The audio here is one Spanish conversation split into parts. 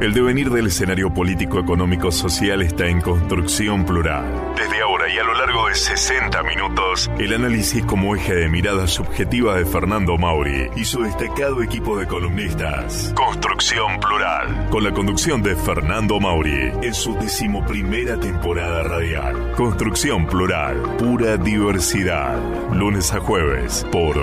El devenir del escenario político, económico, social está en construcción plural. Desde ahora y a lo largo de 60 minutos, el análisis como eje de mirada subjetiva de Fernando Mauri y su destacado equipo de columnistas. Construcción plural, con la conducción de Fernando Mauri en su decimoprimera temporada radial. Construcción plural, pura diversidad. Lunes a jueves por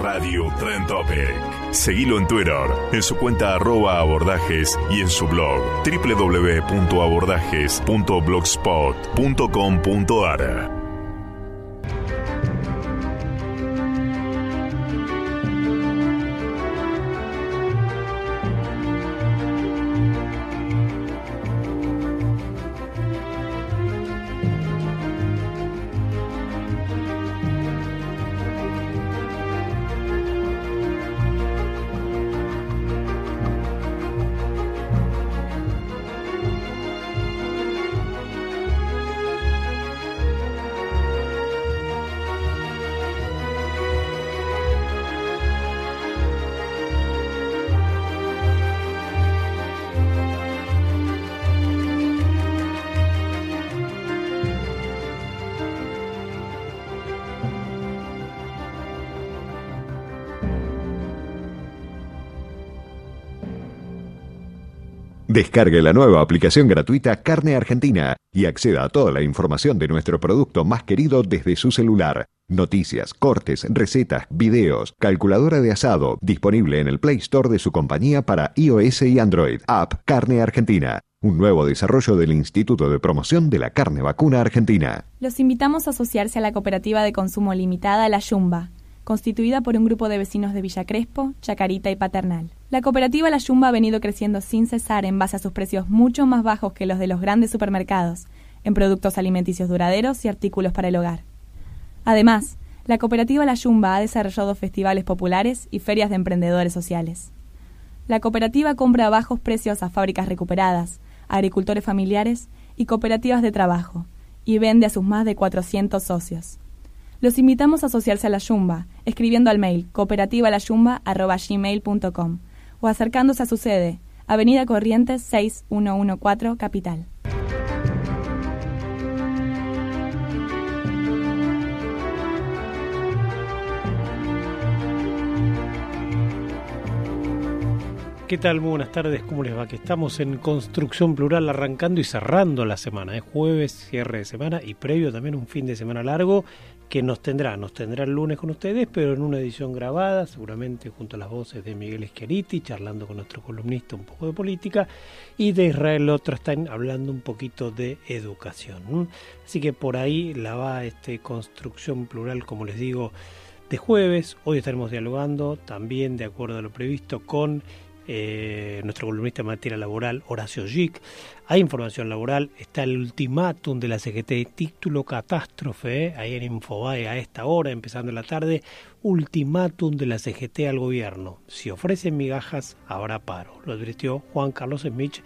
Radio Trend Topic. Seguilo en Twitter, en su cuenta arroba abordajes y en su blog www.abordajes.blogspot.com.ar. agora. Descargue la nueva aplicación gratuita Carne Argentina y acceda a toda la información de nuestro producto más querido desde su celular. Noticias, cortes, recetas, videos, calculadora de asado, disponible en el Play Store de su compañía para iOS y Android. App Carne Argentina, un nuevo desarrollo del Instituto de Promoción de la Carne Vacuna Argentina. Los invitamos a asociarse a la cooperativa de consumo limitada La Yumba constituida por un grupo de vecinos de Villa Crespo, Chacarita y Paternal. La cooperativa La Yumba ha venido creciendo sin cesar en base a sus precios mucho más bajos que los de los grandes supermercados, en productos alimenticios duraderos y artículos para el hogar. Además, la cooperativa La Yumba ha desarrollado festivales populares y ferias de emprendedores sociales. La cooperativa compra a bajos precios a fábricas recuperadas, agricultores familiares y cooperativas de trabajo, y vende a sus más de 400 socios. Los invitamos a asociarse a la Yumba, escribiendo al mail cooperativalayumba.gmail.com o acercándose a su sede, Avenida Corrientes 6114, Capital. ¿Qué tal? Muy buenas tardes, ¿cómo les va? Que estamos en Construcción Plural arrancando y cerrando la semana. Es jueves, cierre de semana y previo también un fin de semana largo que nos tendrá, nos tendrá el lunes con ustedes, pero en una edición grabada, seguramente junto a las voces de Miguel Esqueriti, charlando con nuestro columnista un poco de política, y de Israel Otrastain hablando un poquito de educación. Así que por ahí la va este Construcción Plural, como les digo, de jueves. Hoy estaremos dialogando también, de acuerdo a lo previsto, con eh, nuestro columnista en materia laboral, Horacio Gic. Hay información laboral, está el ultimátum de la CGT, título catástrofe, eh, ahí en Infobae a esta hora, empezando la tarde, ultimátum de la CGT al gobierno. Si ofrecen migajas, habrá paro, lo advirtió Juan Carlos Smith,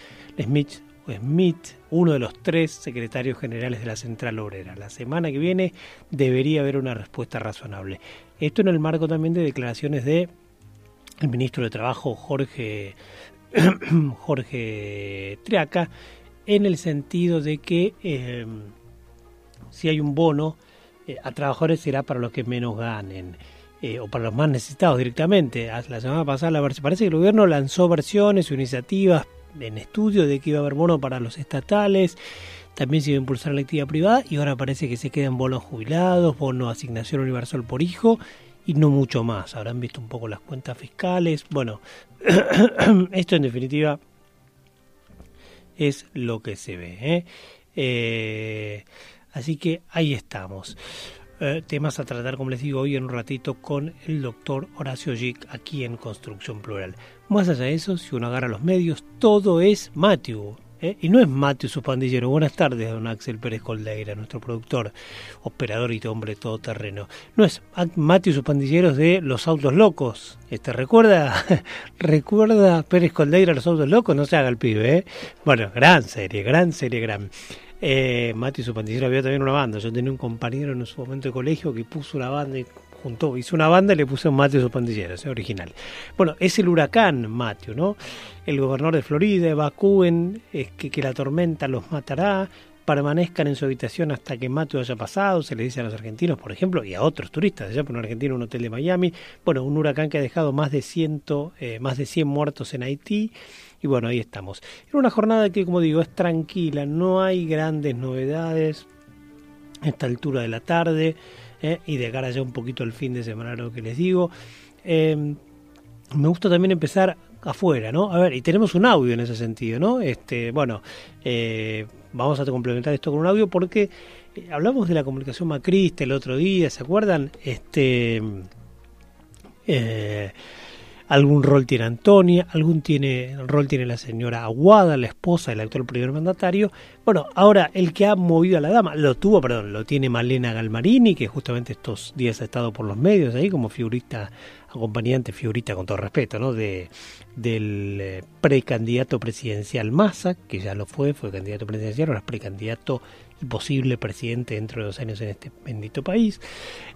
Smith Smith, uno de los tres secretarios generales de la Central Obrera. La semana que viene debería haber una respuesta razonable. Esto en el marco también de declaraciones de el ministro de Trabajo Jorge, Jorge Triaca, en el sentido de que em, si hay un bono eh, a trabajadores será para los que menos ganen. Eh, o para los más necesitados directamente. La semana pasada la, parece que el gobierno lanzó versiones o iniciativas en estudio de que iba a haber bono para los estatales, también se iba a impulsar la actividad privada y ahora parece que se quedan bonos jubilados, bono asignación universal por hijo y no mucho más. Habrán visto un poco las cuentas fiscales. Bueno, esto en definitiva es lo que se ve. ¿eh? Eh, así que ahí estamos. Eh, temas a tratar, como les digo, hoy en un ratito con el doctor Horacio Gic aquí en Construcción Plural. Más allá de eso, si uno agarra los medios, todo es Matthew. ¿Eh? Y no es Matthew su pandillero. Buenas tardes, don Axel Pérez Coldeira, nuestro productor, operador y hombre todoterreno. No es Matthew sus pandilleros de Los Autos Locos. Este, ¿Recuerda recuerda Pérez Coldeira Los Autos Locos? No se haga el pibe. ¿eh? Bueno, gran serie, gran serie, gran. Eh, Mati y su pandillero había también una banda. Yo tenía un compañero en su momento de colegio que puso una banda y hizo una banda y le puso Matthew y sus pandilleros, es original. Bueno, es el huracán Matthew, ¿no? El gobernador de Florida evacúen, es que, que la tormenta los matará, permanezcan en su habitación hasta que Matthew haya pasado, se le dice a los argentinos, por ejemplo, y a otros turistas, allá por un argentino, un hotel de Miami, bueno, un huracán que ha dejado más de, ciento, eh, más de 100 muertos en Haití, y bueno, ahí estamos. Era una jornada que, como digo, es tranquila, no hay grandes novedades a esta altura de la tarde ¿eh? y de cara ya un poquito al fin de semana, lo que les digo. Em, me gusta también empezar afuera, ¿no? A ver, y tenemos un audio en ese sentido, ¿no? Este, bueno, eh, vamos a complementar esto con un audio porque eh, hablamos de la comunicación macrista el otro día, ¿se acuerdan? Este, algún rol tiene Antonia, algún tiene, rol tiene la señora Aguada, la esposa del actual primer mandatario. Bueno, ahora el que ha movido a la dama, lo tuvo, perdón, lo tiene Malena Galmarini, que justamente estos días ha estado por los medios ahí como figurista, acompañante, figurita con todo respeto, ¿no? De, del eh, precandidato presidencial Massa, que ya lo fue, fue candidato presidencial, ahora es precandidato posible presidente dentro de dos años en este bendito país.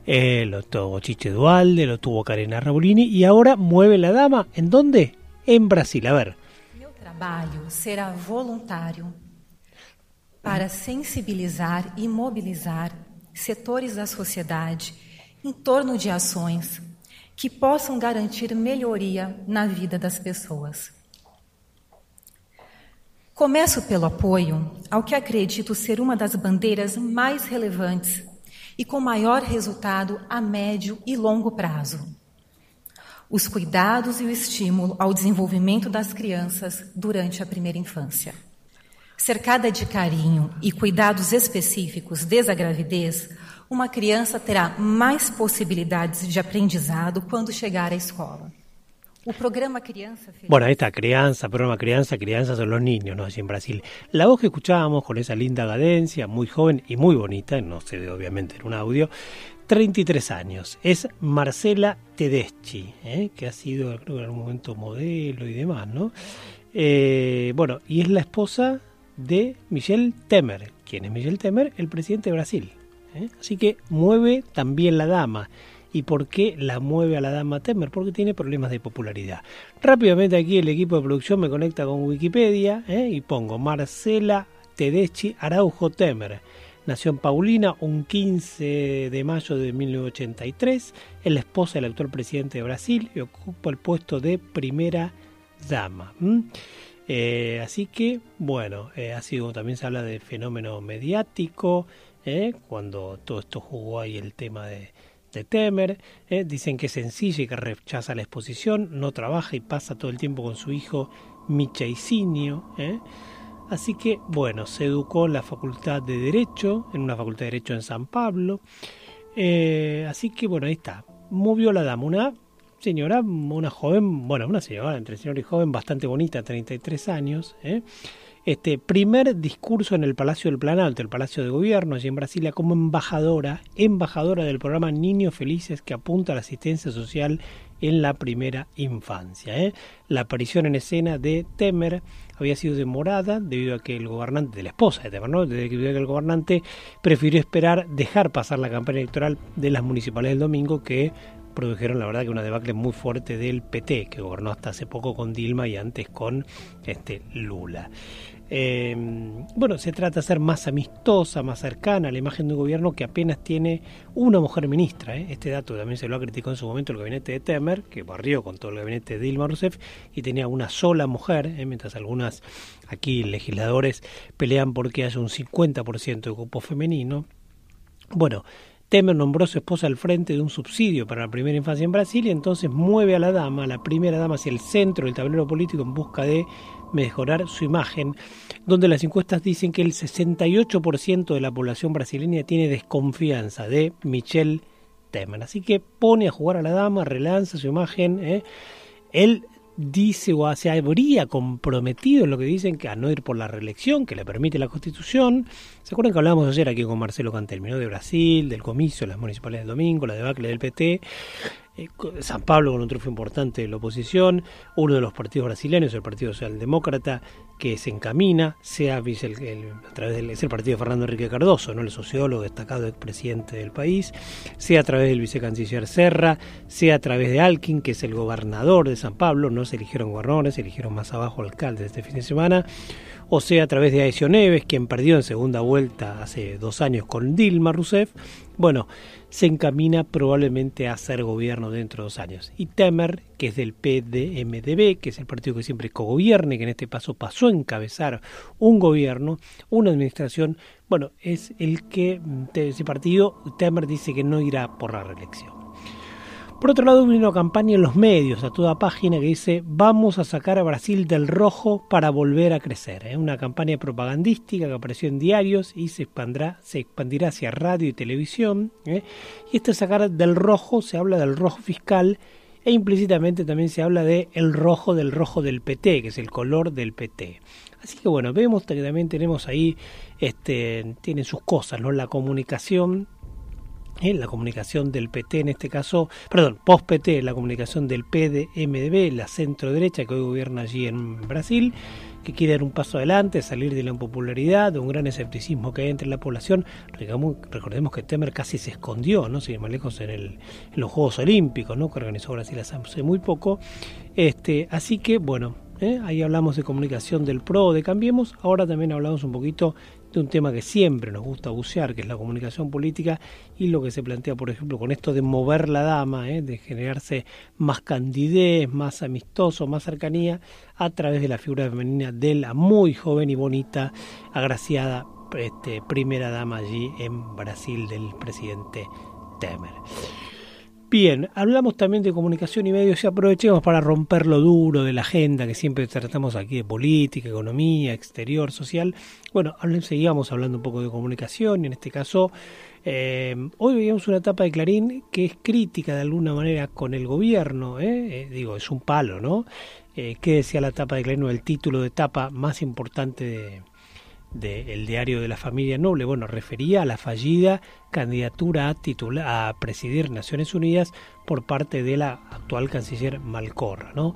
Eh, lo tuvo Chiche Dualde, lo tuvo Karina Rabolini y ahora mueve la dama. ¿En dónde? En Brasil. A ver. Meu trabalho será voluntário para sensibilizar e mobilizar setores da sociedade em torno de ações que possam garantir melhoria na vida das pessoas. Começo pelo apoio ao que acredito ser uma das bandeiras mais relevantes e com maior resultado a médio e longo prazo. Os cuidados e o estímulo ao desenvolvimento das crianças durante a primeira infância. Cercada de carinho e cuidados específicos desde a gravidez, uma criança terá mais possibilidades de aprendizado quando chegar à escola. Programa Crianza. Bueno, ahí está, crianza, programa Crianza, crianza son los niños, ¿no? Así en Brasil. La voz que escuchábamos con esa linda cadencia, muy joven y muy bonita, no se ve obviamente en un audio, 33 años. Es Marcela Tedeschi, ¿eh? que ha sido, creo que en algún momento modelo y demás, ¿no? Eh, bueno, y es la esposa de Michel Temer. ¿Quién es Michel Temer? El presidente de Brasil. ¿eh? Así que mueve también la dama. ¿Y por qué la mueve a la dama Temer? Porque tiene problemas de popularidad. Rápidamente aquí el equipo de producción me conecta con Wikipedia ¿eh? y pongo Marcela Tedeschi Araujo Temer. Nació en Paulina un 15 de mayo de 1983. Es la esposa del actual presidente de Brasil y ocupa el puesto de primera dama. Eh, así que, bueno, eh, ha sido, también se habla de fenómeno mediático, cuando todo esto jugó ahí el tema de, de Temer, ¿eh? dicen que es sencilla y que rechaza la exposición, no trabaja y pasa todo el tiempo con su hijo Michaicinio. ¿eh? Así que, bueno, se educó en la Facultad de Derecho, en una Facultad de Derecho en San Pablo. Eh, así que, bueno, ahí está. Movió la dama, una señora, una joven, bueno, una señora entre señor y joven bastante bonita, 33 años. Este primer discurso en el Palacio del Planalto, el Palacio de Gobierno, allí en Brasilia, como embajadora, embajadora del programa Niños Felices que apunta a la asistencia social en la primera infancia. ¿eh? La aparición en escena de Temer había sido demorada debido a que el gobernante, de la esposa de Temer, ¿no? debido a que el gobernante prefirió esperar dejar pasar la campaña electoral de las municipales del domingo que produjeron la verdad que una debacle muy fuerte del PT, que gobernó hasta hace poco con Dilma y antes con este Lula. Eh, bueno, se trata de ser más amistosa, más cercana a la imagen de un gobierno que apenas tiene una mujer ministra. ¿eh? Este dato también se lo ha criticado en su momento el gabinete de Temer, que barrió con todo el gabinete de Dilma Rousseff y tenía una sola mujer, ¿eh? mientras algunas aquí legisladores pelean porque haya un 50% de cupo femenino. Bueno, Temer nombró a su esposa al frente de un subsidio para la primera infancia en Brasil y entonces mueve a la dama, a la primera dama, hacia el centro del tablero político en busca de mejorar su imagen, donde las encuestas dicen que el 68% de la población brasileña tiene desconfianza de Michel Temer. Así que pone a jugar a la dama, relanza su imagen. ¿eh? Él dice o se habría comprometido en lo que dicen que a no ir por la reelección que le permite la Constitución. ¿Se acuerdan que hablábamos ayer aquí con Marcelo Cantelmi, de Brasil, del comicio, las municipales del domingo, la debacle del PT? Eh, San Pablo con un triunfo importante de la oposición, uno de los partidos brasileños, el Partido Socialdemócrata, que se encamina, sea el, a través del es el partido de Fernando Enrique Cardoso, no el sociólogo destacado expresidente del país, sea a través del vicecanciller Serra, sea a través de Alkin, que es el gobernador de San Pablo, no se eligieron gobernadores, se eligieron más abajo alcaldes este fin de semana, o sea a través de Aesio Neves, quien perdió en segunda vuelta hace dos años con Dilma Rousseff, bueno, se encamina probablemente a ser gobierno dentro de dos años. Y Temer, que es del PDMDB, que es el partido que siempre cogobierne, que en este paso pasó a encabezar un gobierno, una administración, bueno, es el que de ese partido, Temer dice que no irá por la reelección. Por otro lado, hubo una campaña en los medios, a toda página, que dice vamos a sacar a Brasil del rojo para volver a crecer. Es ¿eh? una campaña propagandística que apareció en diarios y se expandirá, se expandirá hacia radio y televisión. ¿eh? Y este sacar del rojo, se habla del rojo fiscal e implícitamente también se habla de rojo del rojo del PT, que es el color del PT. Así que bueno, vemos que también tenemos ahí, este, tienen sus cosas, ¿no? La comunicación la comunicación del PT en este caso, perdón, post-PT, la comunicación del PDMDB, la centro derecha que hoy gobierna allí en Brasil, que quiere dar un paso adelante, salir de la impopularidad, de un gran escepticismo que hay entre la población. Recordemos que Temer casi se escondió, ¿no? sin más lejos, en, el, en los Juegos Olímpicos, ¿no? que organizó Brasil hace muy poco. Este, así que, bueno, ¿eh? ahí hablamos de comunicación del PRO, de Cambiemos, ahora también hablamos un poquito de un tema que siempre nos gusta bucear, que es la comunicación política y lo que se plantea, por ejemplo, con esto de mover la dama, ¿eh? de generarse más candidez, más amistoso, más cercanía a través de la figura femenina de la muy joven y bonita, agraciada este, primera dama allí en Brasil del presidente Temer. Bien, hablamos también de comunicación y medios y aprovechemos para romper lo duro de la agenda que siempre tratamos aquí de política, economía, exterior, social. Bueno, seguíamos hablando un poco de comunicación y en este caso eh, hoy veíamos una etapa de Clarín que es crítica de alguna manera con el gobierno, ¿eh? Eh, digo, es un palo, ¿no? ¿Qué decía la etapa de Clarín o el título de etapa más importante de, del diario de la familia Noble, bueno, refería a la fallida candidatura a, presidir Naciones Unidas por parte de la actual canciller Malcorra, ¿no?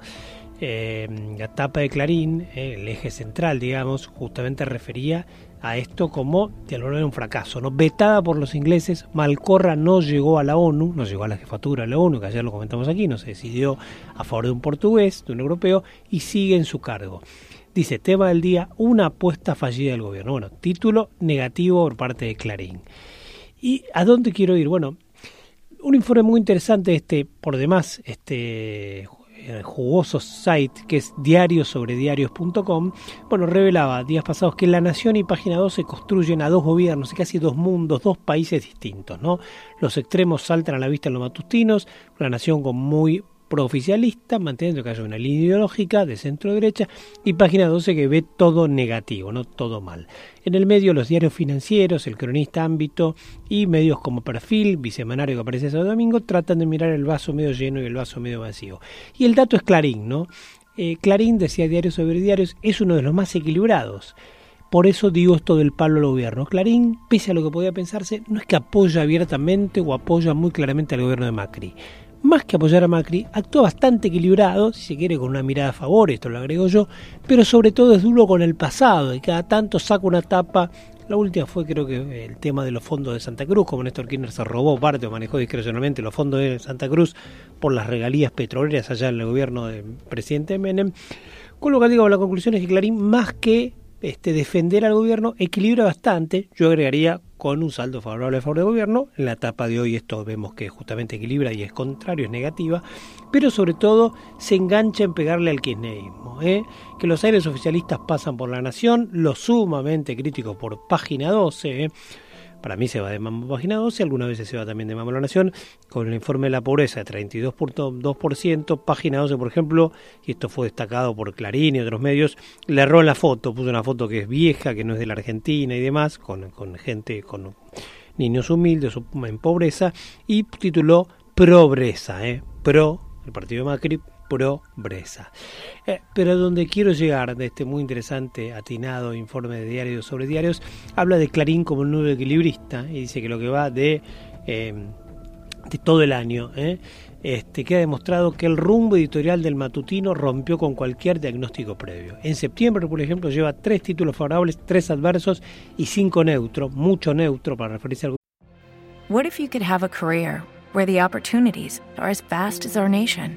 Eh, la tapa de Clarín, el eje central, digamos, justamente refería a esto como de alguna un fracaso, ¿no? Vetada por los ingleses, Malcorra no llegó a la ONU, no llegó a la jefatura de la ONU, que ayer lo comentamos aquí, no se decidió a favor de un portugués, de un europeo, y sigue en su cargo. Dice, tema del día, una apuesta fallida del gobierno. Bueno, título negativo por parte de Clarín. ¿Y a dónde quiero ir? Bueno, un informe muy interesante, este, por demás, este jugoso site que es diariosobrediarios.com, bueno, revelaba días pasados que La Nación y Página 12 construyen a dos gobiernos y casi dos mundos, dos países distintos, ¿no? Los extremos saltan a la vista en los matutinos, La Nación con muy pro-oficialista, manteniendo que haya una línea ideológica de centro derecha, y página 12 que ve todo negativo, no todo mal. En el medio los diarios financieros, el cronista ámbito y medios como Perfil, bisemanario que aparece ese domingo, tratan de mirar el vaso medio lleno y el vaso medio vacío. Y el dato es Clarín, ¿no? Eh, Clarín, decía Diarios sobre Diarios, es uno de los más equilibrados. Por eso digo esto del palo al gobierno. Clarín, pese a lo que podía pensarse, no es que apoya abiertamente o apoya muy claramente al gobierno de Macri más que apoyar a Macri, actúa bastante equilibrado, si se quiere con una mirada a favor, esto lo agrego yo, pero sobre todo es duro con el pasado y cada tanto saca una tapa. La última fue creo que el tema de los fondos de Santa Cruz, como Néstor Kirchner se robó parte o manejó discrecionalmente los fondos de Santa Cruz por las regalías petroleras allá en el gobierno del presidente Menem. Con lo que digo, la conclusión es que Clarín, más que este, defender al gobierno, equilibra bastante, yo agregaría con un saldo favorable a favor del gobierno. En la etapa de hoy esto vemos que justamente equilibra y es contrario, es negativa, pero sobre todo se engancha en pegarle al kirchnerismo. ¿eh? Que los aires oficialistas pasan por la nación, lo sumamente crítico por página 12. ¿eh? Para mí se va de Mambo Página 12, algunas veces se va también de Mambo La Nación, con el informe de la pobreza de 32.2%, Página 12, por ejemplo, y esto fue destacado por Clarín y otros medios, le erró la foto, puso una foto que es vieja, que no es de la Argentina y demás, con, con gente, con niños humildes en pobreza, y tituló Pobreza, ¿eh? Pro, el partido de Macri, Eh, pero donde quiero llegar de este muy interesante, atinado informe de diarios sobre diarios, habla de Clarín como un nuevo equilibrista y dice que lo que va de, de todo el año, eh, este, queda demostrado que el rumbo editorial del matutino rompió con cualquier diagnóstico previo. En septiembre, por ejemplo, lleva tres títulos favorables, tres adversos y cinco neutros, mucho neutro para referirse al What if you could have a career where the opportunities are as vast as our nation,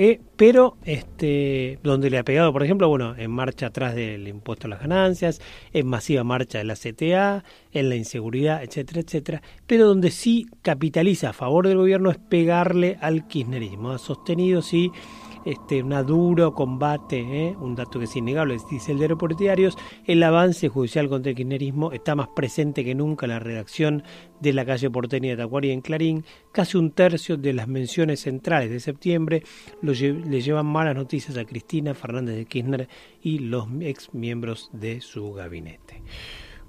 Eh, pero este, donde le ha pegado, por ejemplo, bueno, en marcha atrás del impuesto a las ganancias, en masiva marcha de la CTA, en la inseguridad, etcétera, etcétera, pero donde sí capitaliza a favor del gobierno es pegarle al kirchnerismo. Ha sostenido, sí, este, un duro combate, ¿eh? un dato que es innegable, dice el de Diarios, el avance judicial contra el kirchnerismo está más presente que nunca en la redacción de la calle porteña de Tacuari en Clarín, casi un tercio de las menciones centrales de septiembre le llevan malas noticias a Cristina Fernández de Kirchner y los ex miembros de su gabinete.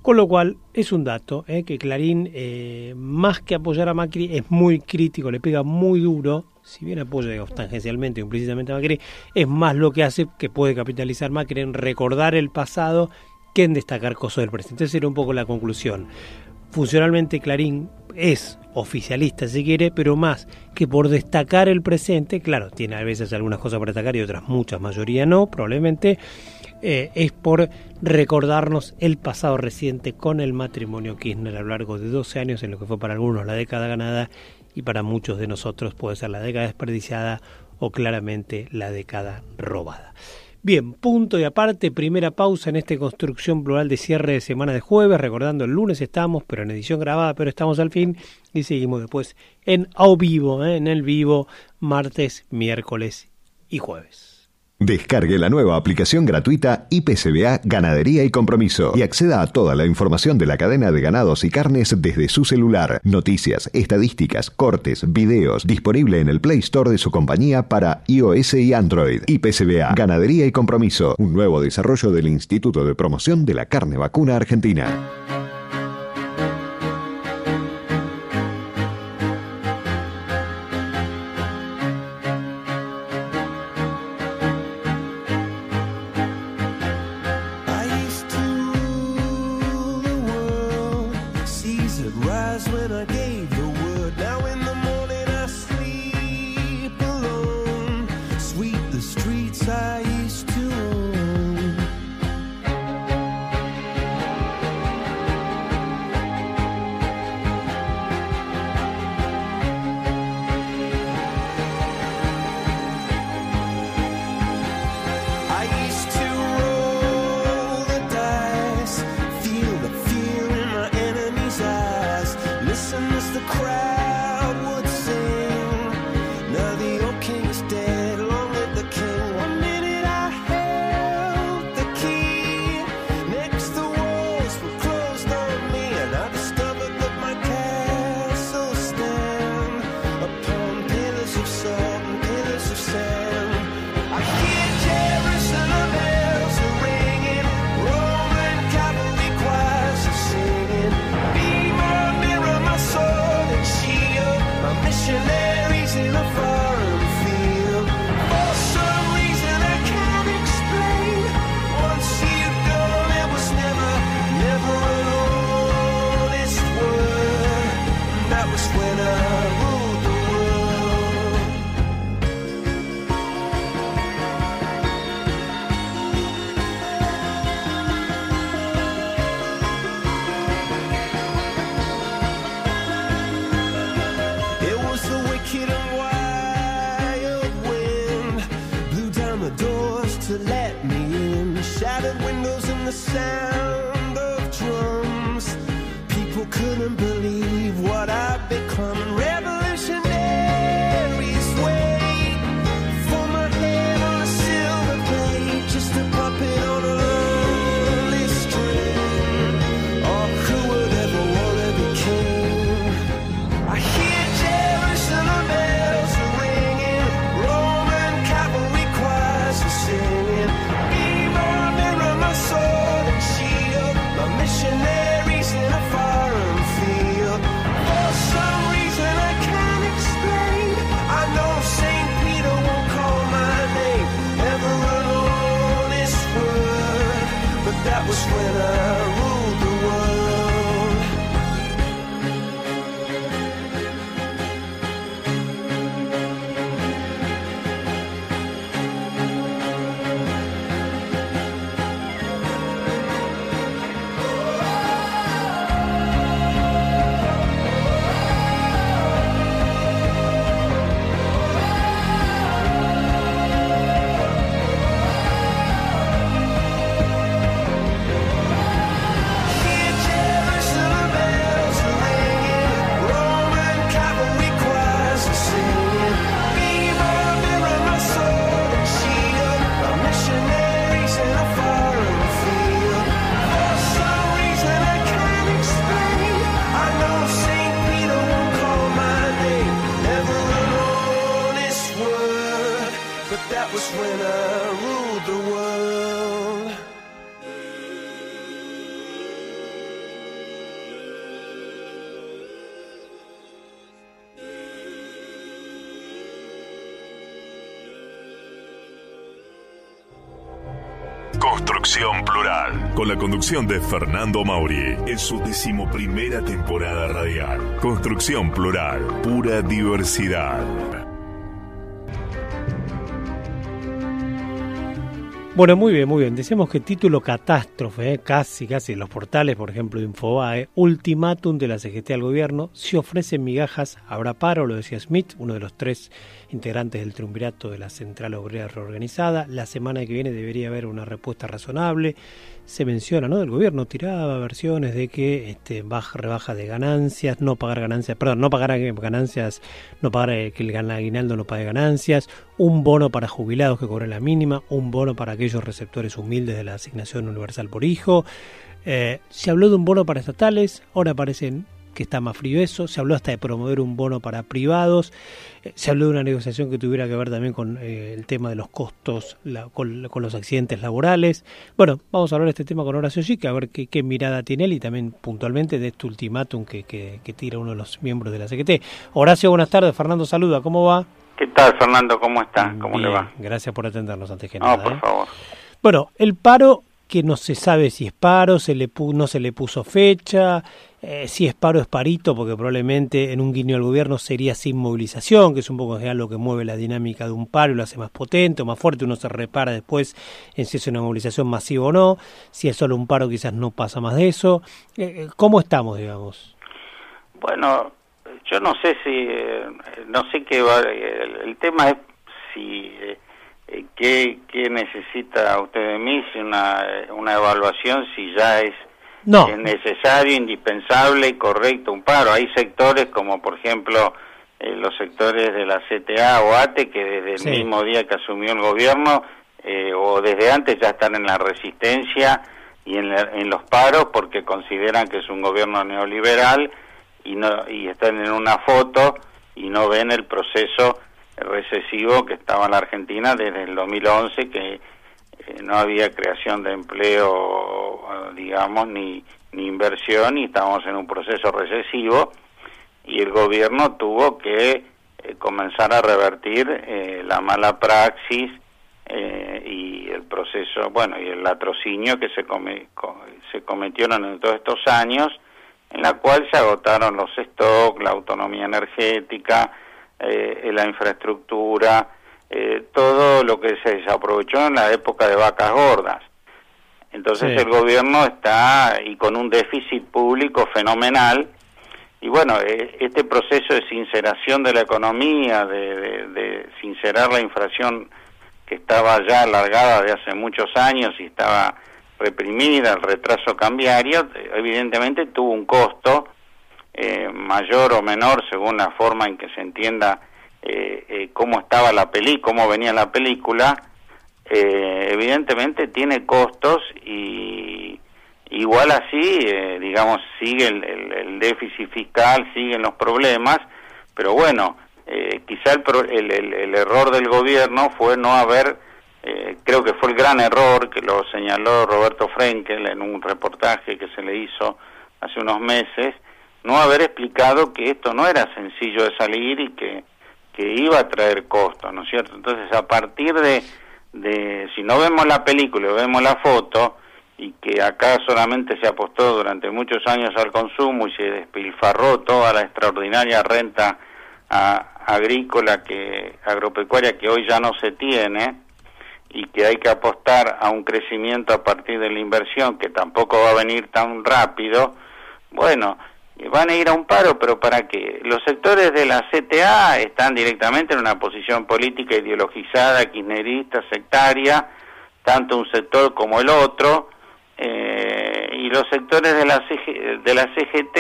Con lo cual es un dato ¿eh? que Clarín, eh, más que apoyar a Macri, es muy crítico, le pega muy duro si bien apoya tangencialmente o implícitamente a Macri, es más lo que hace que puede capitalizar Macri en recordar el pasado que en destacar cosas del presente. Esa era un poco la conclusión. Funcionalmente Clarín es oficialista si quiere, pero más que por destacar el presente, claro, tiene a veces algunas cosas para destacar y otras muchas, mayoría no, probablemente, eh, es por recordarnos el pasado reciente con el matrimonio Kirchner a lo largo de 12 años, en lo que fue para algunos la década ganada y para muchos de nosotros puede ser la década desperdiciada o claramente la década robada. Bien, punto y aparte, primera pausa en esta construcción plural de cierre de semana de jueves, recordando el lunes estamos, pero en edición grabada, pero estamos al fin y seguimos después en a vivo, ¿eh? en el vivo, martes, miércoles y jueves. Descargue la nueva aplicación gratuita IPCBA Ganadería y Compromiso y acceda a toda la información de la cadena de ganados y carnes desde su celular. Noticias, estadísticas, cortes, videos, disponible en el Play Store de su compañía para iOS y Android. IPCBA Ganadería y Compromiso, un nuevo desarrollo del Instituto de Promoción de la Carne Vacuna Argentina. De Fernando Mauri, en su decimoprimera temporada radial. Construcción Plural, pura diversidad. Bueno, muy bien, muy bien. Decíamos que título catástrofe, ¿eh? casi, casi los portales, por ejemplo, Infobae, ultimátum de la CGT al gobierno, si ofrecen migajas, habrá paro, lo decía Smith, uno de los tres integrantes del triunvirato de la Central Obrera Reorganizada. La semana que viene debería haber una respuesta razonable se menciona, ¿no? Del gobierno tiraba versiones de que este, baja, rebaja de ganancias, no pagar ganancias, perdón, no pagar ganancias, no pagar eh, que el aguinaldo no pague ganancias, un bono para jubilados que cobren la mínima, un bono para aquellos receptores humildes de la asignación universal por hijo. Eh, se habló de un bono para estatales, ahora aparecen que está más frío eso, se habló hasta de promover un bono para privados, eh, se habló de una negociación que tuviera que ver también con eh, el tema de los costos, con, los accidentes laborales. Bueno, vamos a hablar de este tema con Horacio Chica, a ver qué, mirada tiene él y también puntualmente de este ultimátum que, que, tira uno de los miembros de la CGT. Horacio, buenas tardes, Fernando saluda, ¿cómo va? ¿Qué tal, Fernando? ¿Cómo está? ¿Cómo le va? Gracias por atendernos antes que nada. por ¿eh? favor. Bueno, el paro que no se sabe si es paro, se le no se le puso fecha, eh, si es paro es parito, porque probablemente en un guiño al gobierno sería sin movilización, que es un poco lo que mueve la dinámica de un paro y lo hace más potente o más fuerte, uno se repara después en si es una movilización masiva o no, si es solo un paro quizás no pasa más de eso. Eh, eh, ¿Cómo estamos, digamos? Bueno, yo no sé si, no sé qué va, el, tema es si eh, ¿qué, ¿qué, necesita usted de mí? Si una, una evaluación, si ya es, necesario, indispensable y correcto un paro. Hay sectores como, por ejemplo, eh, los sectores de la CTA o ATE que desde el mismo día que asumió el gobierno eh, o desde antes ya están en la resistencia y en, en los paros porque consideran que es un gobierno neoliberal y, no, y están en una foto y no ven el proceso recesivo que estaba en la Argentina desde el 2011, que eh, no había creación de empleo, digamos, ni, inversión, y estábamos en un proceso recesivo, y el gobierno tuvo que eh, comenzar a revertir eh, la mala praxis y el proceso, bueno, y el latrocinio que se, se cometieron en todos estos años, en la cual se agotaron los stocks, la autonomía energética, eh, la infraestructura, eh, todo lo que se aprovechó en la época de vacas gordas. Entonces el gobierno está y con un déficit público fenomenal y bueno, eh, este proceso de sinceración de la economía, de, de, sincerar la inflación que estaba ya alargada de hace muchos años y estaba reprimida, el retraso cambiario, evidentemente tuvo un costo eh, mayor o menor según la forma en que se entienda eh, eh, cómo estaba la peli, cómo venía la película, evidentemente tiene costos y igual así, digamos, sigue el, déficit fiscal, siguen los problemas, pero bueno, quizá el, el, error del gobierno fue no haber, creo que fue el gran error que lo señaló Roberto Frenkel en un reportaje que se le hizo hace unos meses, no haber explicado que esto no era sencillo de salir y que, que iba a traer costos, ¿no es cierto? Entonces, a partir de, de, si no vemos la película, vemos la foto, y que acá solamente se apostó durante muchos años al consumo y se despilfarró toda la extraordinaria renta agrícola que agropecuaria que hoy ya no se tiene y que hay que apostar a un crecimiento a partir de la inversión que tampoco va a venir tan rápido, bueno, van a ir a un paro, pero ¿para qué? Los sectores de la CTA están directamente en una posición política ideologizada, kirchnerista, sectaria, tanto un sector como el otro, eh, y los sectores de la, de la CGT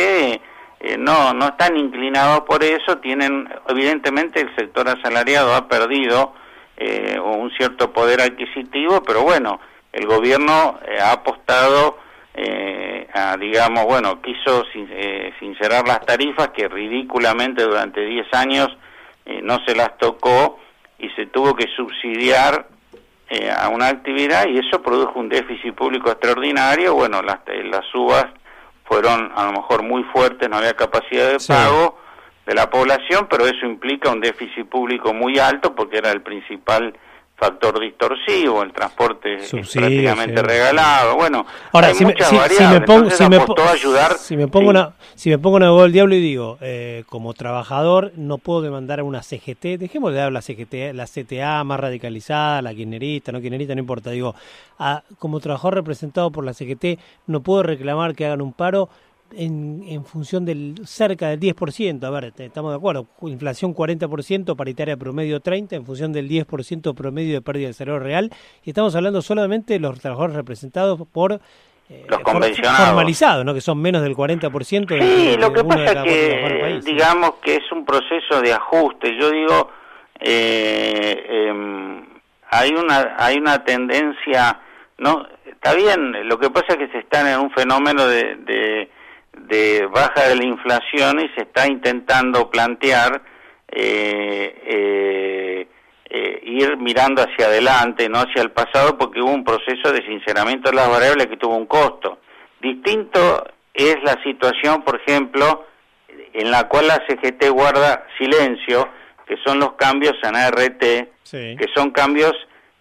eh, no, no están inclinados por eso, tienen, evidentemente el sector asalariado ha perdido eh, un cierto poder adquisitivo, pero bueno, el gobierno ha apostado eh, digamos, bueno, quiso eh, sincerar las tarifas que ridículamente durante 10 años eh, no se las tocó y se tuvo que subsidiar eh, a una actividad y eso produjo un déficit público extraordinario. Bueno, las, las subas fueron a lo mejor muy fuertes, no había capacidad de pago de la población, pero eso implica un déficit público muy alto porque era el principal factor distorsivo, el transporte es prácticamente regalado. Bueno, Ahora, hay si, muchas me, si, me pongo, si me, ayudar, si me pongo una si me pongo una del diablo y digo, eh, como trabajador no puedo demandar a una CGT, dejemos de hablar la CGT, la CTA más radicalizada, la kirchnerista, no kirchnerista, no importa, digo, a, como trabajador representado por la CGT no puedo reclamar que hagan un paro en, en, función del cerca del 10%, a ver, estamos de acuerdo, inflación 40%, paritaria promedio 30%, en función del 10% promedio de pérdida del salario real, y estamos hablando solamente de los trabajadores representados por eh, los convencionados. formalizados, ¿no? que son menos del 40%. Sí, lo que pasa es que, digamos que es un proceso de ajuste. Yo digo, eh, em, hay una hay una tendencia, no, está bien. Lo que pasa es que se está en un fenómeno de de baja de la inflación y se está intentando plantear eh, eh, eh, ir mirando hacia adelante, no hacia el pasado, porque hubo un proceso de sinceramiento de las variables que tuvo un costo. Distinto es la situación, por ejemplo, en la cual la CGT guarda silencio, que son los cambios en ART, que son cambios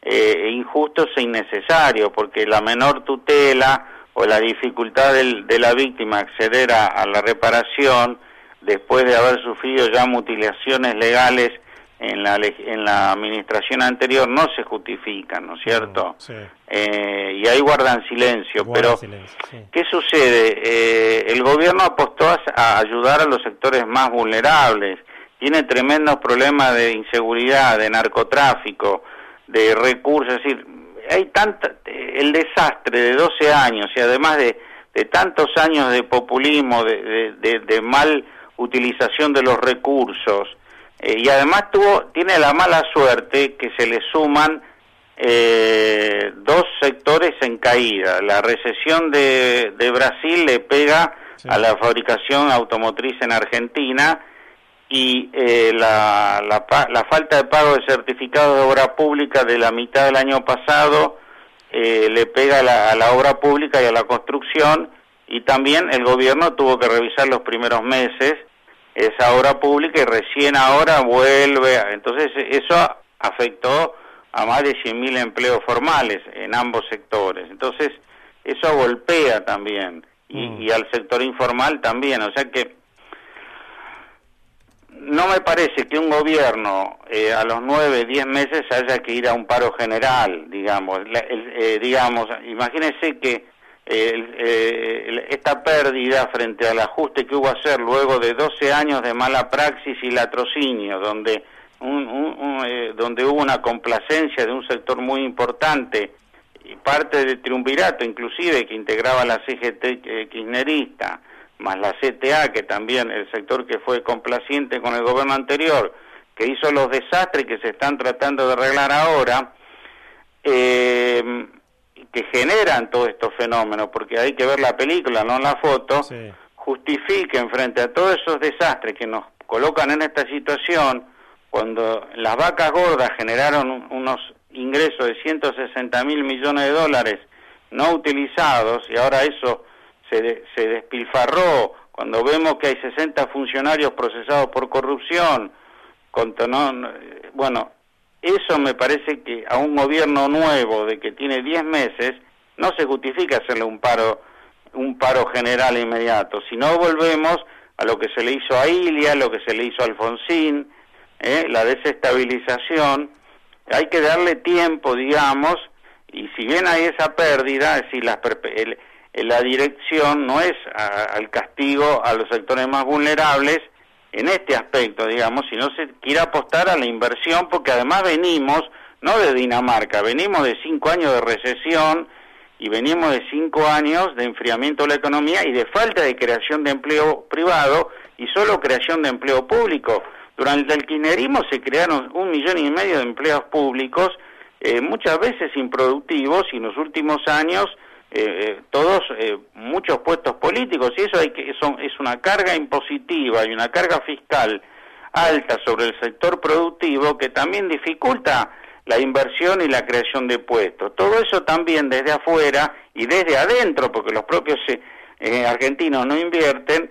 injustos e innecesarios, porque la menor tutela, o la dificultad de la víctima acceder a, la reparación después de haber sufrido ya mutilaciones legales en la, en la administración anterior no se justifican, ¿no es cierto? Mm, eh, y ahí guardan silencio. pero, ¿qué sucede? Eh, el gobierno apostó a, ayudar a los sectores más vulnerables. Tiene tremendos problemas de inseguridad, de narcotráfico, de recursos. Es decir, hay tanta, el desastre de 12 años y además de, de tantos años de populismo, de, de, mal utilización de los recursos, eh, y además tuvo, tiene la mala suerte que se le suman eh, dos sectores en caída. La recesión de, de Brasil le pega a la fabricación automotriz en Argentina y eh, la, la, la, falta de pago de certificados de obra pública de la mitad del año pasado eh, le pega a la, a la, obra pública y a la construcción y también el gobierno tuvo que revisar los primeros meses esa obra pública y recién ahora vuelve, entonces eso afectó a más de 100.000 empleos formales en ambos sectores, entonces eso golpea también y, mm. y al sector informal también, o sea que no me parece que un gobierno eh, a los nueve, diez meses haya que ir a un paro general, digamos. Eh, digamos, imagínese que eh, esta pérdida frente al ajuste que hubo a hacer luego de 12 años de mala praxis y latrocinio, donde, donde hubo una complacencia de un sector muy importante, y parte del triunvirato inclusive que integraba la CGT kirchnerista, más la CTA, que también el sector que fue complaciente con el gobierno anterior, que hizo los desastres que se están tratando de arreglar ahora, eh, que generan todos estos fenómenos, porque hay que ver la película, no la foto, justifiquen frente a todos esos desastres que nos colocan en esta situación, cuando las vacas gordas generaron unos ingresos de 160 mil millones de dólares no utilizados, y ahora eso se, se despilfarró, cuando vemos que hay 60 funcionarios procesados por corrupción, bueno, eso me parece que a un gobierno nuevo de que tiene 10 meses no se justifica hacerle un paro un paro general inmediato, si no volvemos a lo que se le hizo a Ilia, lo que se le hizo a Alfonsín, ¿eh? la desestabilización, hay que darle tiempo, digamos, y si bien hay esa pérdida, es decir, las, el, eh, la dirección no es al castigo a los sectores más vulnerables en este aspecto, digamos, sino se quiere apostar a la inversión porque además venimos, no de Dinamarca, venimos de cinco años de recesión y venimos de cinco años de enfriamiento de la economía y de falta de creación de empleo privado y solo creación de empleo público. Durante el kirchnerismo se crearon un millón y medio de empleos públicos, eh, muchas veces improductivos, y en los últimos años eh, eh, todos eh, muchos puestos políticos y eso hay que son, es una carga impositiva y una carga fiscal alta sobre el sector productivo que también dificulta la inversión y la creación de puestos. Todo eso también desde afuera y desde adentro, porque los propios argentinos no invierten,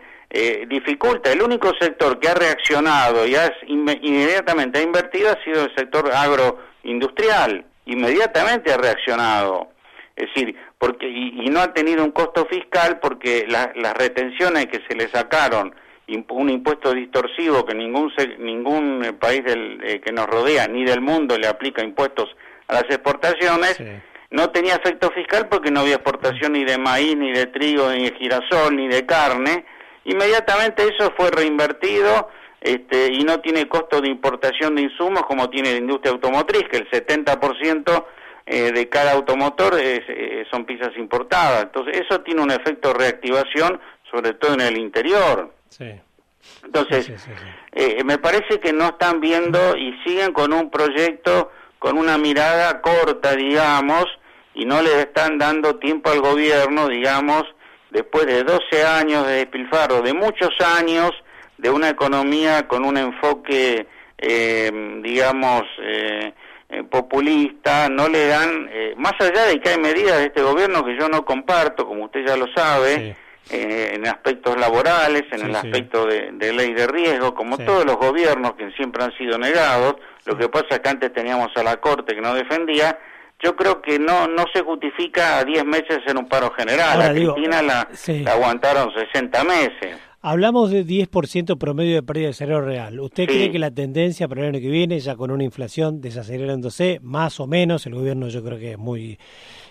dificulta. El único sector que ha reaccionado y ha inmediatamente ha invertido ha sido el sector agro industrial, inmediatamente ha reaccionado. Es decir, porque y, no ha tenido un costo fiscal porque las retenciones que se le sacaron, un impuesto distorsivo que ningún ningún país del, eh, que nos rodea ni del mundo le aplica impuestos a las exportaciones, no tenía efecto fiscal porque no había exportación ni de maíz, ni de trigo, ni de girasol, ni de carne. Inmediatamente eso fue reinvertido este, y no tiene costo de importación de insumos como tiene la industria automotriz, que el 70% eh, de cada automotor eh, son piezas importadas. Entonces, eso tiene un efecto de reactivación, sobre todo en el interior. Entonces, eh, me parece que no están viendo y siguen con un proyecto con una mirada corta, digamos, y no le están dando tiempo al gobierno, digamos, después de 12 años de despilfarro, de muchos años de una economía con un enfoque, eh, digamos, eh, eh, populista, no le dan, más allá de que hay medidas de este gobierno que yo no comparto, como usted ya lo sabe, en aspectos laborales, en el aspecto de, ley de riesgo, como todos los gobiernos que siempre han sido negados, lo que pasa es que antes teníamos a la Corte que no defendía, yo creo que no no se justifica a 10 meses en un paro general. a Cristina la, aguantaron 60 meses. Hablamos de 10% promedio de pérdida de salario real. ¿Usted cree que la tendencia para el año que viene, ya con una inflación desacelerándose, más o menos, el gobierno yo creo que es muy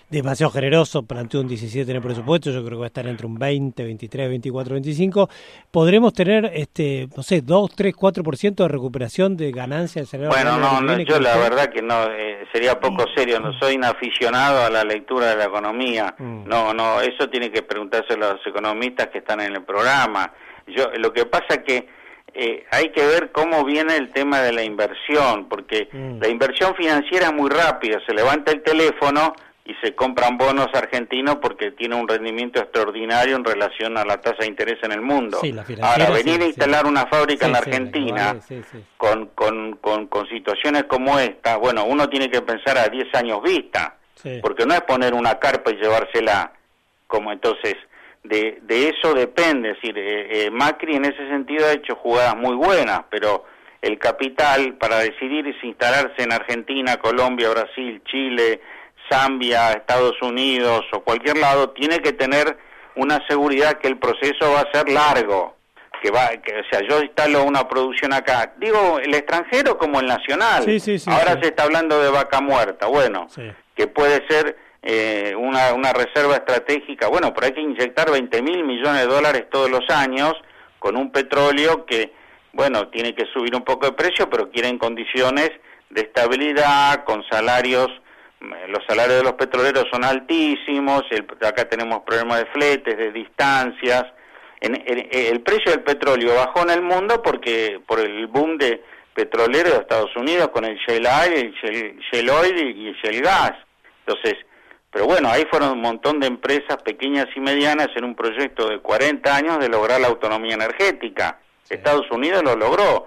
demasiado generoso, planteó un 17 en el presupuesto, yo creo que va a estar entre un 20, 23, 24, 25. ¿Podremos tener, este no sé, 2, 3, 4% de recuperación de ganancia del salario Bueno, no, no yo la verdad que no, eh, sería poco serio, no soy un aficionado a la lectura de la economía, mm. no, no, eso tiene que preguntarse a los economistas que están en el programa. Yo, lo que pasa que eh, hay que ver cómo viene el tema de la inversión, porque mm. la inversión financiera es muy rápida, se levanta el teléfono, y se compran bonos argentinos porque tiene un rendimiento extraordinario en relación a la tasa de interés en el mundo. Ahora, venir a instalar una fábrica en la Argentina con, con, con, con, situaciones como esta, bueno, uno tiene que pensar a 10 años vista, porque no es poner una carpa y llevársela, como entonces, de, de eso depende, es decir, eh, eh, Macri en ese sentido ha hecho jugadas muy buenas, pero el capital para decidir si instalarse en Argentina, Colombia, Brasil, Chile, Zambia, Estados Unidos o cualquier lado, tiene que tener una seguridad que el proceso va a ser largo, que va, que, o sea, yo instalo una producción acá, digo el extranjero como el nacional. Ahora se está hablando de vaca muerta, bueno, que puede ser eh, una, una reserva estratégica, bueno, pero hay que inyectar 20 mil millones de dólares todos los años con un petróleo que, bueno, tiene que subir un poco de precio, pero quieren condiciones de estabilidad, con salarios los salarios de los petroleros son altísimos, acá tenemos problemas de fletes, de distancias. En, el precio del petróleo bajó en el mundo porque por el boom de petrolero de Estados Unidos con el shale oil, el shale, oil y el shale gas. Entonces, pero bueno, ahí fueron un montón de empresas pequeñas y medianas en un proyecto de 40 años de lograr la autonomía energética. Estados Unidos lo logró,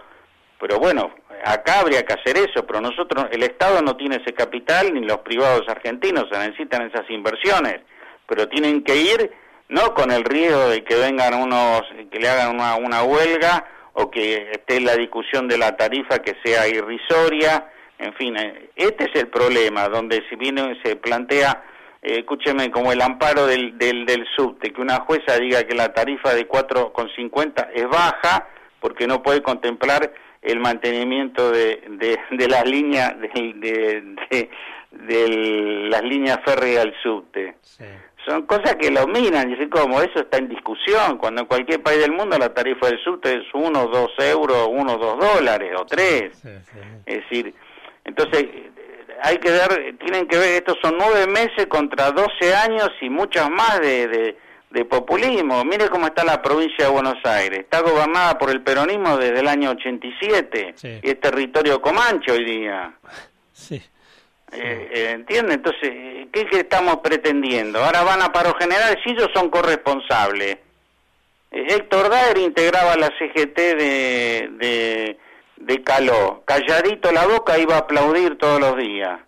pero bueno, acá habría que hacer eso, pero nosotros, el Estado no tiene ese capital, ni los privados argentinos, se necesitan esas inversiones, pero tienen que ir no con el riesgo de que vengan unos, que le hagan una, una huelga o que esté la discusión de la tarifa que sea irrisoria, en fin, eh, este es el problema, donde si viene se plantea, eh, escúcheme, como el amparo del, del, del subte, que una jueza diga que la tarifa de 4,50 es baja porque no puede contemplar el mantenimiento de, de, las líneas de, de, las líneas férreas al subte. Son cosas que lo miran, dicen como eso está en discusión, cuando en cualquier país del mundo la tarifa del subte es uno, dos euros, uno, dos dólares o tres. Es decir, entonces hay que dar, tienen que ver, estos son nueve meses contra doce años y muchas más de de populismo. Mire cómo está la provincia de Buenos Aires. Está gobernada por el peronismo desde el año 87 y es territorio comanche hoy día. Sí. Eh, eh, ¿Entiende? Entonces, ¿qué, estamos pretendiendo? Ahora van a paro general si ellos son corresponsables. Eh, Héctor Daer integraba la CGT de, de, de Caló. Calladito la boca iba a aplaudir todos los días.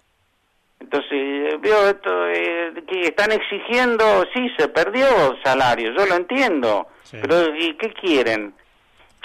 Entonces, veo esto, eh, que están exigiendo, sí, se perdió salario, yo lo entiendo, pero ¿y qué quieren?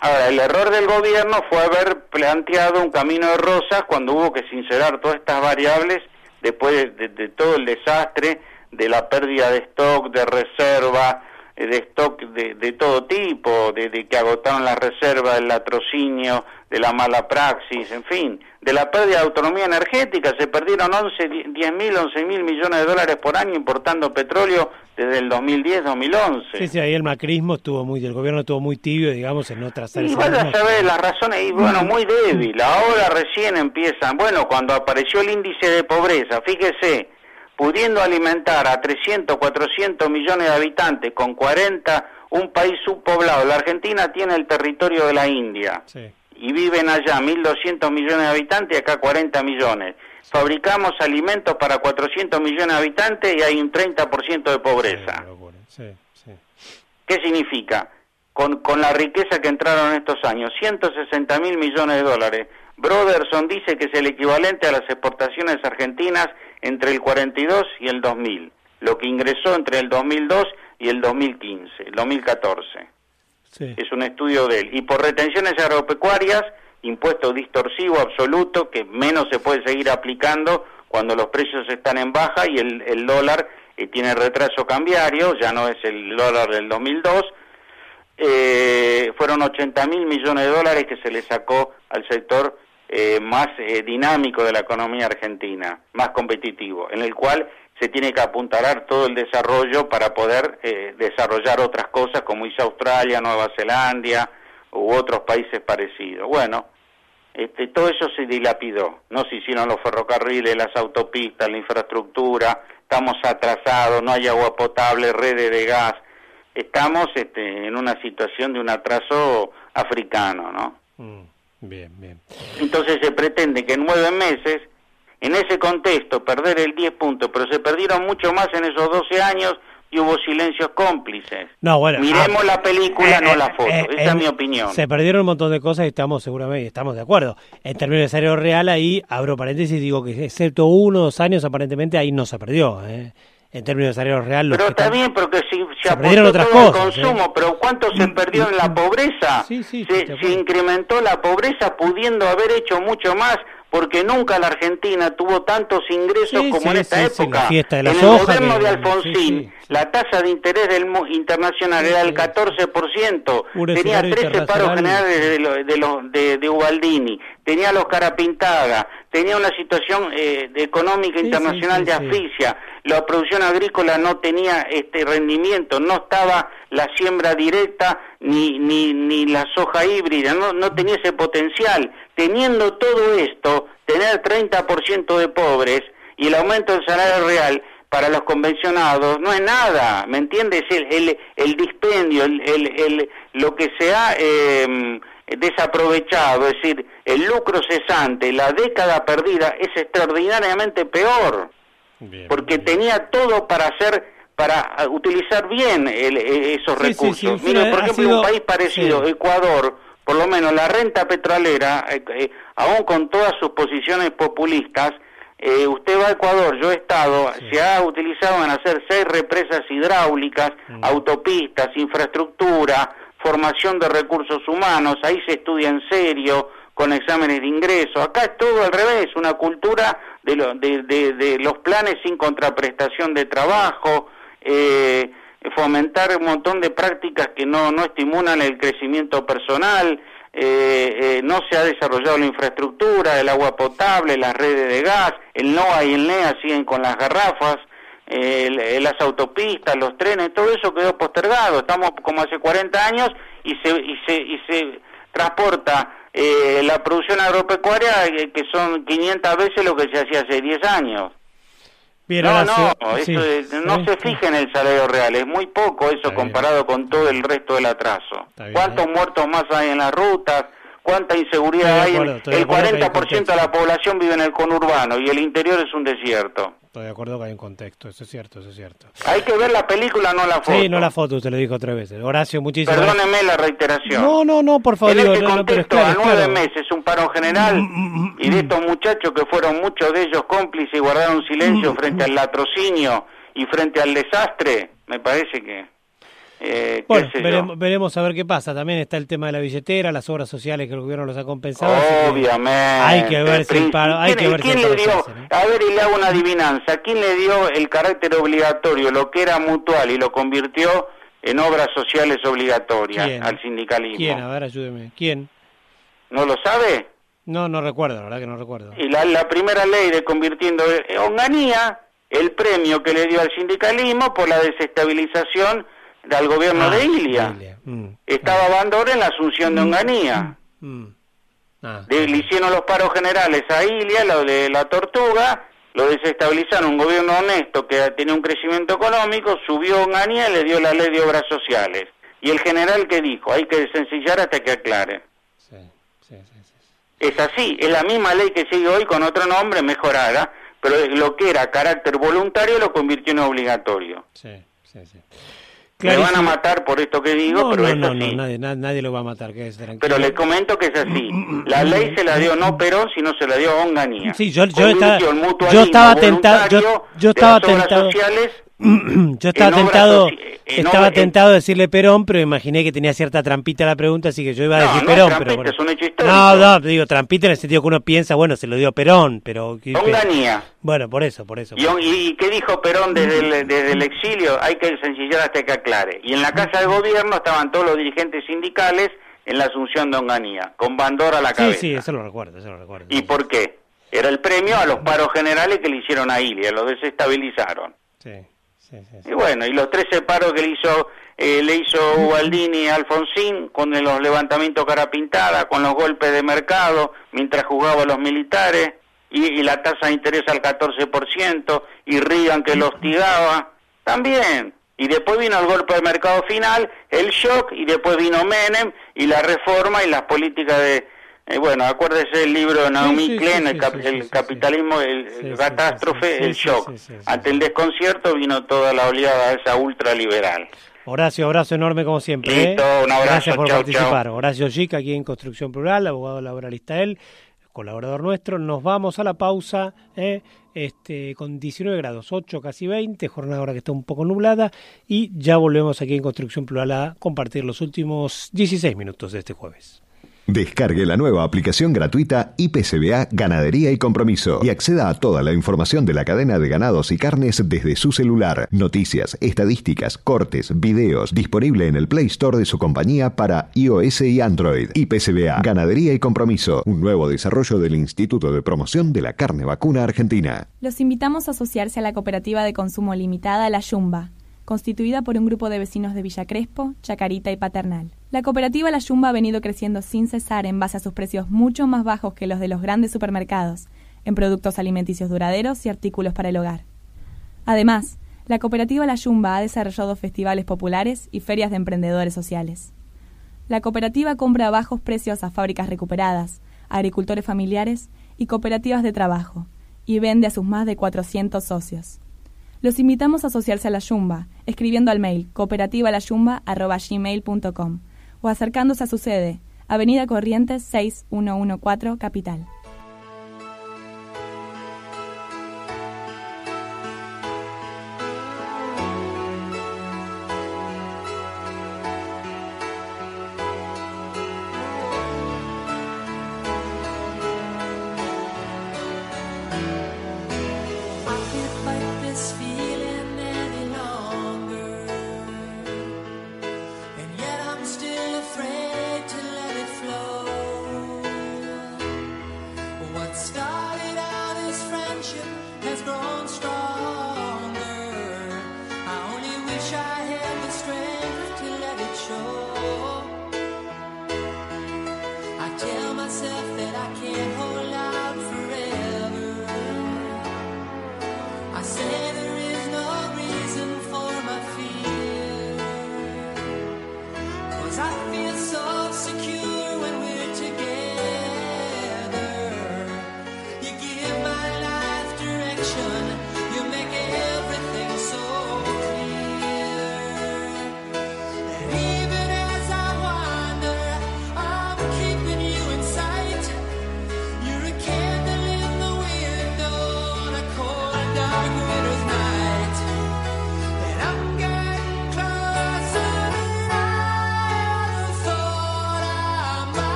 Ahora, el error del gobierno fue haber planteado un camino de rosas cuando hubo que sincerar todas estas variables después de, todo el desastre, de la pérdida de stock, de reserva, eh, de stock de, todo tipo, de, que agotaron las reservas, del latrocinio, de la mala praxis, en fin, de la pérdida de autonomía energética, se perdieron 11, 10 mil, 11 mil millones de dólares por año importando petróleo desde el 2010-2011. Sí, sí, ahí el macrismo estuvo muy, el gobierno estuvo muy tibio, digamos, en no trazar Y vaya a saber las razones, y bueno, muy débil, ahora recién empiezan, bueno, cuando apareció el índice de pobreza, fíjese, pudiendo alimentar a 300, 400 millones de habitantes con 40, un país subpoblado, la Argentina tiene el territorio de la India. Sí y viven allá 1.200 millones de habitantes y acá 40 millones. Fabricamos alimentos para 400 millones de habitantes y hay un 30% de pobreza. ¿Qué significa? Con, con la riqueza que entraron estos años, 160 mil millones de dólares. Broderson dice que es el equivalente a las exportaciones argentinas entre el 42 y el 2000, lo que ingresó entre el 2002 y el 2015, el 2014 es un estudio de él. Y por retenciones agropecuarias, impuesto distorsivo absoluto que menos se puede seguir aplicando cuando los precios están en baja y el, el dólar eh, tiene retraso cambiario, ya no es el dólar del 2002. Eh, fueron 80 mil millones de dólares que se le sacó al sector eh, más eh, dinámico de la economía argentina, más competitivo, en el cual se tiene que apuntalar todo el desarrollo para poder eh, desarrollar otras cosas como hizo Australia, Nueva Zelanda u otros países parecidos. Bueno, este, todo eso se dilapidó, no se hicieron los ferrocarriles, las autopistas, la infraestructura, estamos atrasados, no hay agua potable, redes de gas, estamos este, en una situación de un atraso africano, ¿no? Mm, bien, bien. Entonces se pretende que en nueve meses en ese contexto, perder el 10 puntos, pero se perdieron mucho más en esos 12 años y hubo silencios cómplices. No, bueno, Miremos ah, la película, no eh, la foto. Eh, Esa es mi opinión. Se perdieron un montón de cosas y estamos seguramente estamos de acuerdo. En términos de salario real, ahí abro paréntesis y digo que excepto uno o dos años, aparentemente ahí no se perdió. ¿Eh? en términos de salario real. Pero está bien, porque si se, se otras todo el consumo, pero ¿cuánto se perdió en la pobreza? Sí, sí, se, se incrementó la pobreza pudiendo haber hecho mucho más porque nunca la Argentina tuvo tantos ingresos como en esta época. en el gobierno de Alfonsín, la tasa de interés del internacional era del 14%, tenía 13 paros generales de, de, los, de, de Ubaldini, tenía los Carapintaga, tenía una situación eh, económica internacional de asfixia, la producción agrícola no tenía este rendimiento, no estaba la siembra directa ni, ni, ni la soja híbrida, no, no tenía ese potencial. Teniendo todo esto, tener 30% de pobres y el aumento del salario real para los convencionados no es nada, ¿me entiendes? El, el, el dispendio, el, el, lo que se ha eh, desaprovechado, es decir, el lucro cesante, la década perdida, es extraordinariamente peor, porque tenía todo para hacer, para utilizar bien e, esos recursos. Mira, por ejemplo, un país parecido, Ecuador, por lo menos la renta petrolera, eh, eh, aún con todas sus posiciones populistas, eh, usted va a Ecuador, yo he estado, se ha utilizado en hacer seis represas hidráulicas, mm. autopistas, infraestructura, formación de recursos humanos, ahí se estudia en serio, con exámenes de ingreso. Acá es todo al revés, una cultura de, de, los planes sin contraprestación de trabajo, eh, fomentar un montón de prácticas que no, no estimulan el crecimiento personal, eh, eh, no se ha desarrollado la infraestructura, el agua potable, las redes de gas, el NOA y el NEA siguen con las garrafas, eh, las autopistas, los trenes, todo eso quedó postergado. Estamos como hace 40 años y se, y se, y se transporta eh, la producción agropecuaria eh, que son 500 veces lo que se hacía hace 10 años. no, no, no se fija en el salario real, es muy poco eso comparado con todo el resto del atraso. ¿Cuántos muertos más hay en las rutas? Cuánta inseguridad hay. el 40% de la población vive en el conurbano y el interior es un desierto. Estoy de acuerdo que hay un contexto, eso es cierto, eso es cierto. Hay que ver la película, no la foto. Sí, no la foto, usted lo dijo tres veces. Horacio, muchísimas Perdóneme la reiteración. No, no, no, por favor. En este contexto, a nueve meses, un paro general, mm, mm, mm, y de estos muchachos que fueron muchos de ellos cómplices y guardaron silencio frente al latrocinio y frente al desastre, me parece que Eh, bueno, veremos, a ver qué pasa. También está el tema de la billetera, las obras sociales que el gobierno los ha compensado. Obviamente. hay que ver si hay que ver ¿quién le dio, A ver, y le hago una adivinanza. ¿Quién le dio el carácter obligatorio, lo que era mutual, y lo convirtió en obras sociales obligatorias al sindicalismo? ¿Quién? A ver, ayúdeme. ¿Quién? ¿No lo sabe? No, no recuerdo, la verdad que no recuerdo. Y la, la primera ley de convirtiendo en Onganía el premio que le dio al sindicalismo por la desestabilización del gobierno de ah, Ilia. Mm, Estaba Bandor en la asunción de mm, Onganía. Mm, ah, le hicieron los paros generales a Ilia, lo de la tortuga, lo desestabilizaron un gobierno honesto que tenía un crecimiento económico, subió Onganía y le dio la ley de obras sociales. Y el general que dijo, hay que desencillar hasta que aclare. es así, es la misma ley que sigue hoy con otro nombre mejorada, pero lo que era carácter voluntario lo convirtió en obligatorio. Sí, sí, sí. Me van a matar por esto que digo, pero es así. No, nadie, nadie, lo va a matar, que es Pero le comento que es así. La ley se la dio no Perón, sino se la dio Onganía. Sí, yo, yo, estaba, yo estaba tentado, yo, yo estaba tentado, sociales yo estaba tentado, estaba tentado a decirle Perón, pero imaginé que tenía cierta trampita la pregunta, así que yo iba a decir Perón. pero es un hecho histórico. No, no, digo trampita en el sentido que uno piensa, bueno, se lo dio Perón, pero... Onganía. Bueno, por eso, por eso. ¿Y, qué dijo Perón desde el, desde el exilio? Hay que sencillar hasta que aclare. Y en la Casa de Gobierno estaban todos los dirigentes sindicales en la asunción de Onganía, con Bandora a la cabeza. Sí, sí, eso lo recuerdo, eso lo recuerdo. ¿Y por qué? Era el premio a los paros generales que le hicieron a Ilia, lo desestabilizaron. Sí. Y bueno, y los tres paros que le hizo eh, le hizo Ubaldini a Alfonsín con los levantamientos cara pintada, con los golpes de mercado, mientras jugaba los militares, y, la tasa de interés al 14%, y Reagan que lo hostigaba, también. Y después vino el golpe de mercado final, el shock, y después vino Menem, y la reforma y las políticas de, eh, bueno, acuérdese el libro de Naomi Klein, el, capitalismo, el, catástrofe, el shock. Ante el desconcierto vino toda la oleada esa ultraliberal. Horacio, abrazo enorme como siempre. ¿eh? Listo, un abrazo. Gracias por participar. Horacio Gic, aquí en Construcción Plural, abogado laboralista él, colaborador nuestro. Nos vamos a la pausa ¿eh? este, con 19 grados, 8, casi 20, jornada ahora que está un poco nublada. Y ya volvemos aquí en Construcción Plural a compartir los últimos 16 minutos de este jueves. Descargue la nueva aplicación gratuita IPCBA Ganadería y Compromiso y acceda a toda la información de la cadena de ganados y carnes desde su celular. Noticias, estadísticas, cortes, videos, disponible en el Play Store de su compañía para iOS y Android. IPCBA Ganadería y Compromiso, un nuevo desarrollo del Instituto de Promoción de la Carne Vacuna Argentina. Los invitamos a asociarse a la cooperativa de consumo limitada La Yumba constituida por un grupo de vecinos de Villa Crespo, Chacarita y Paternal. La cooperativa La Yumba ha venido creciendo sin cesar en base a sus precios mucho más bajos que los de los grandes supermercados, en productos alimenticios duraderos y artículos para el hogar. Además, la cooperativa La Yumba ha desarrollado festivales populares y ferias de emprendedores sociales. La cooperativa compra a bajos precios a fábricas recuperadas, agricultores familiares y cooperativas de trabajo, y vende a sus más de 400 socios. Los invitamos a asociarse a la Yumba, escribiendo al mail cooperativalayumba.gmail.com o acercándose a su sede, Avenida Corrientes 6114, Capital.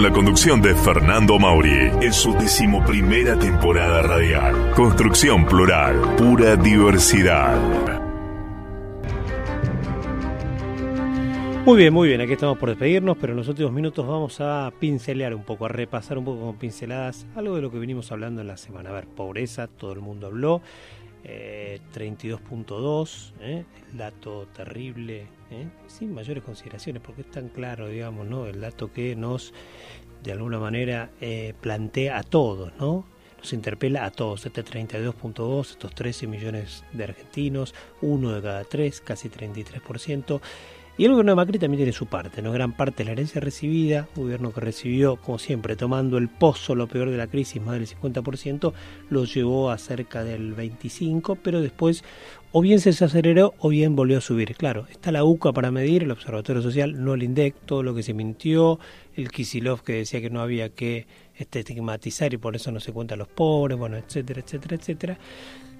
Con la conducción de Fernando Mauri en su decimoprimera temporada radial. Construcción Plural, pura diversidad. Muy bien, muy bien, aquí estamos por despedirnos, pero en los últimos minutos vamos a pincelear un poco, a repasar un poco con pinceladas algo de lo que venimos hablando en la semana. A ver, pobreza, todo el mundo habló, 32.2, eh, eh, el dato terrible, eh, sin mayores consideraciones, porque es tan claro, digamos, ¿no? El dato que nos, de alguna manera, plantea a todos, ¿no? Nos interpela a todos, este 32.2, estos 13 millones de argentinos, uno de cada tres, casi 33%. Y el gobierno de Macri también tiene su parte, ¿no? Gran parte de la herencia recibida, gobierno que recibió, como siempre, tomando el pozo, lo peor de la crisis, más del 50%, lo llevó a cerca del 25%, pero después o bien se aceleró o bien volvió a subir. Claro, está la UCA para medir, el Observatorio Social, no el INDEC, todo lo que se mintió, el Kisilov que decía que no había que este, estigmatizar y por eso no se cuenta a los pobres, bueno, etcétera, etcétera, etcétera.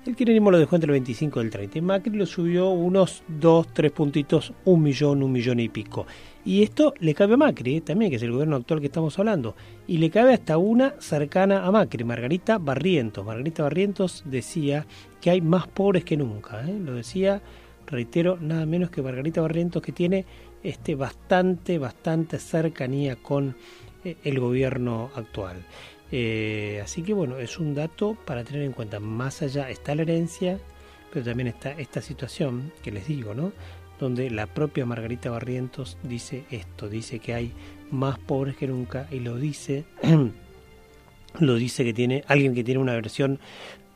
El kirchnerismo lo dejó entre el 25 y el 30. Y Macri lo subió unos 2, 3 puntitos, un millón, un millón y pico. Y esto le cabe a Macri, ¿eh? también, que es el gobierno actual que estamos hablando. Y le cabe hasta una cercana a Macri, Margarita Barrientos. Margarita Barrientos decía que hay más pobres que nunca. ¿eh? Lo decía, reitero, nada menos que Margarita Barrientos, que tiene este, bastante, bastante cercanía con eh, el gobierno actual. Eh, así que bueno, es un dato para tener en cuenta. Más allá está la herencia, pero también está esta situación que les digo, ¿no? Donde la propia Margarita Barrientos dice esto, dice que hay más pobres que nunca y lo dice, lo dice que tiene alguien que tiene una versión,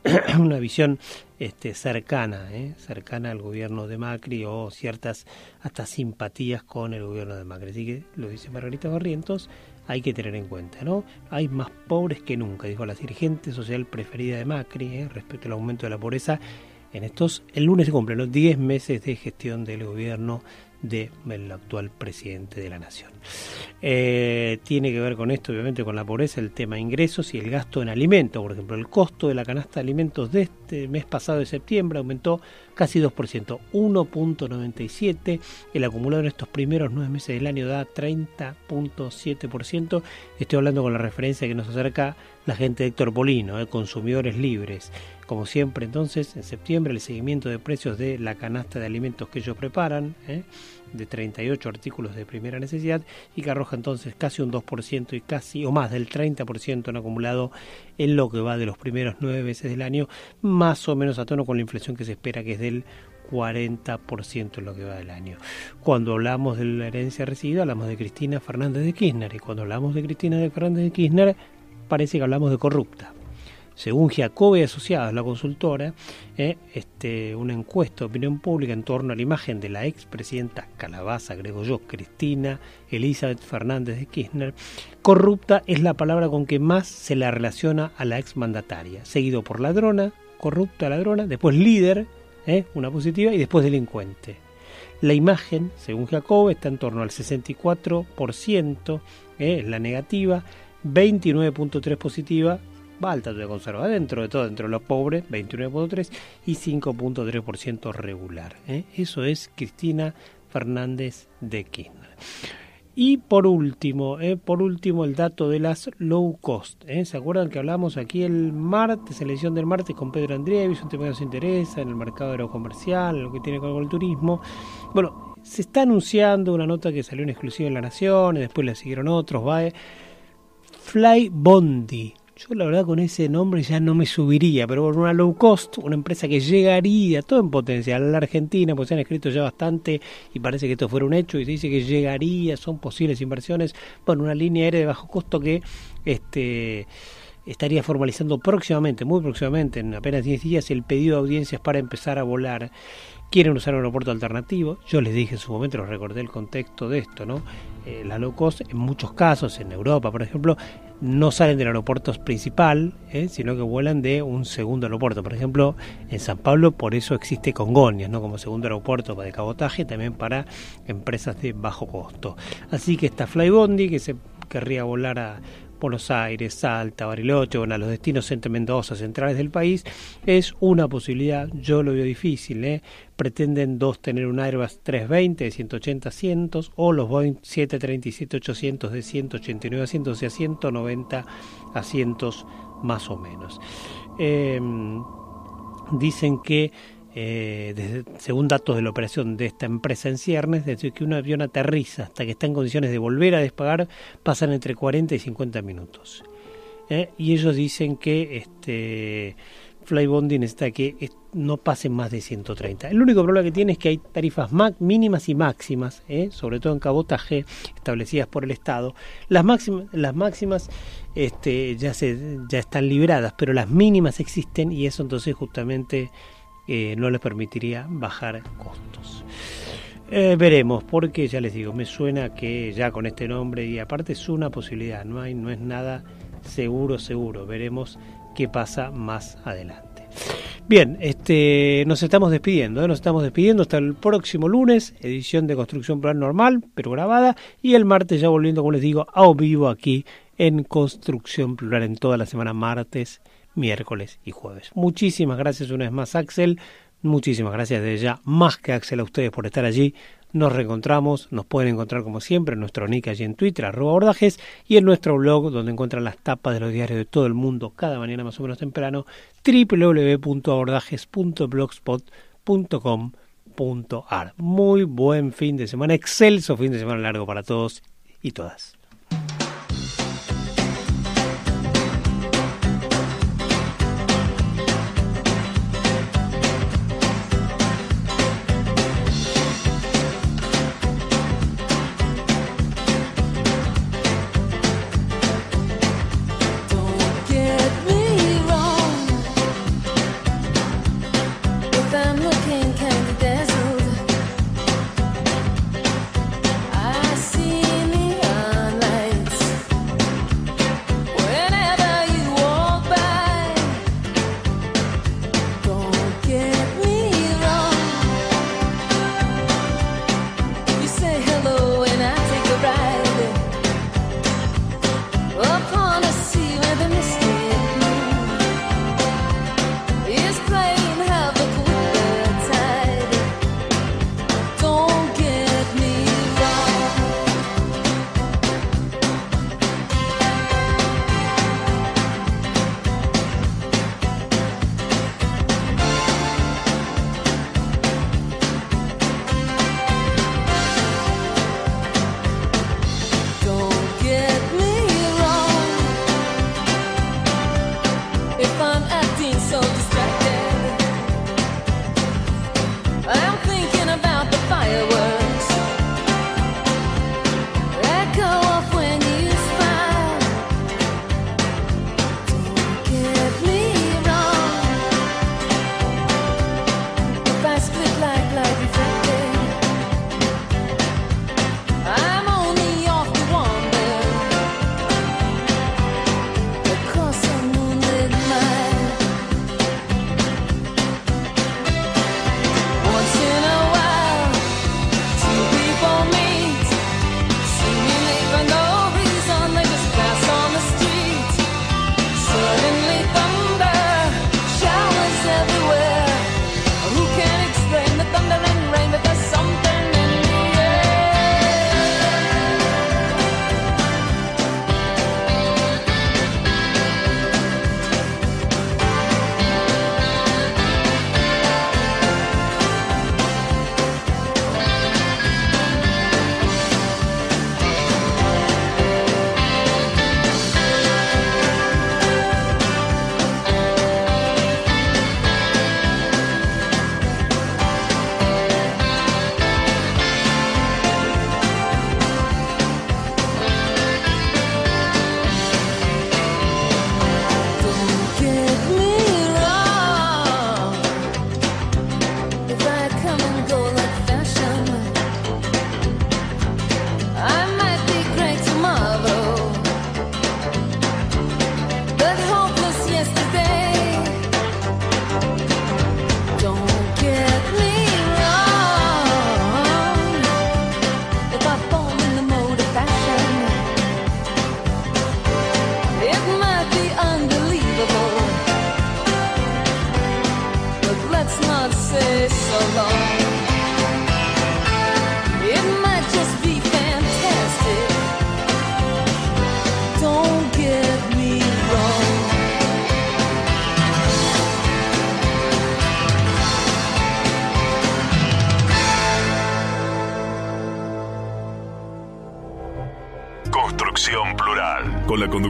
una visión este, cercana, ¿eh? cercana al gobierno de Macri o ciertas hasta simpatías con el gobierno de Macri. Así que lo dice Margarita Barrientos hay que tener en cuenta, ¿no? Hay más pobres que nunca, dijo la dirigente social preferida de Macri, ¿eh? respecto al aumento de la pobreza. En estos, el lunes se cumplen los 10 meses de gestión del gobierno del actual presidente de la nación. Eh, tiene que ver con esto, obviamente, con la pobreza, el tema de ingresos y el gasto en alimentos. Por ejemplo, el costo de la canasta de alimentos de este mes pasado de septiembre aumentó casi 2%, 1.97. El acumulado en estos primeros nueve meses del año da 30.7%. Estoy hablando con la referencia que nos acerca la gente de Héctor Polino, eh, consumidores libres. Como siempre, entonces, en septiembre, el seguimiento de precios de la canasta de alimentos que ellos preparan, eh, de 38 artículos de primera necesidad, y que arroja entonces casi un 2% y casi, o más del 30% en acumulado en lo que va de los primeros nueve meses del año, más o menos a tono con la inflación que se espera que es del 40% en lo que va del año. Cuando hablamos de la herencia recibida, hablamos de Cristina Fernández de Kirchner, y cuando hablamos de Cristina Fernández de Kirchner, parece que hablamos de corrupta. Según Giacobbe Asociados, la consultora, eh, este, una encuesta de opinión pública en torno a la imagen de la expresidenta Calabaza, agrego yo, Cristina Elizabeth Fernández de Kirchner, corrupta es la palabra con que más se la relaciona a la exmandataria, seguido por ladrona, corrupta ladrona, después líder, eh, una positiva, y después delincuente. La imagen, según Jacob, está en torno al 64%, eh, es la negativa, 29.3 positiva, va alta de conserva dentro de todo, dentro de los pobres, 29.3 y 5.3% regular. ¿eh? Eso es Cristina Fernández de Kirchner. Y por último, ¿eh? por último el dato de las low cost. ¿eh? ¿Se acuerdan que hablamos aquí el martes, en la edición del martes con Pedro Andrievis, un tema que nos interesa en el mercado aerocomercial, lo que tiene que ver con el turismo? Bueno, se está anunciando una nota que salió en exclusiva en La Nación, y después le siguieron otros, Fly Bondi. Yo la verdad con ese nombre ya no me subiría, pero por una low cost, una empresa que llegaría todo en potencial a la Argentina, pues se han escrito ya bastante y parece que esto fuera un hecho y se dice que llegaría, son posibles inversiones, bueno, una línea aérea de bajo costo que este estaría formalizando próximamente, muy próximamente, en apenas 10 días, el pedido de audiencias para empezar a volar quieren usar un aeropuerto alternativo. Yo les dije en su momento, les recordé el contexto de esto, ¿no? Eh, la low cost, en muchos casos, en Europa, por ejemplo, no salen del aeropuerto principal, ¿eh? sino que vuelan de un segundo aeropuerto. Por ejemplo, en San Pablo, por eso existe Congonhas, ¿no? Como segundo aeropuerto de cabotaje, también para empresas de bajo costo. Así que está Flybondi, que se querría volar a Buenos Aires, Salta, Bariloche, bueno, a los destinos entre Mendoza, centrales del país, es una posibilidad, yo lo veo difícil, ¿eh? Pretenden dos tener un Airbus 320 de 180 asientos o los Boeing 737-800 de 189 asientos, o sea, 190 asientos más o menos. Em, dicen que eh, según datos de la operación de esta empresa en ciernes, desde que un avión aterriza hasta que está en condiciones de volver a despegar, pasan entre 40 y 50 minutos. ¿eh? Y ellos dicen que este Flybonding necesita que no pasen más de 130. El único problema que tiene es que hay tarifas mínimas y máximas, ¿eh? sobre todo en cabotaje, establecidas por el Estado. Las máximas, las máximas este, ya, se, ya están liberadas, pero las mínimas existen y eso entonces justamente eh, no les permitiría bajar costos. Eh, veremos, porque ya les digo, me suena que ya con este nombre y aparte es una posibilidad, no hay, no es nada seguro, seguro. Veremos qué pasa más adelante. Bien, este, nos estamos despidiendo, ¿eh? nos estamos despidiendo hasta el próximo lunes, edición de Construcción Plural Normal, pero grabada, y el martes ya volviendo, como les digo, a vivo aquí en Construcción Plural en toda la semana, martes miércoles y jueves. Muchísimas gracias una vez más Axel, muchísimas gracias de ya, más que Axel a ustedes por estar allí. Nos reencontramos, nos pueden encontrar como siempre en nuestro nick allí en Twitter, arroba bordajes, y en nuestro blog donde encuentran las tapas de los diarios de todo el mundo cada mañana más o menos temprano, www.abordajes.blogspot.com.ar. Muy buen fin de semana, excelso fin de semana largo para todos y todas.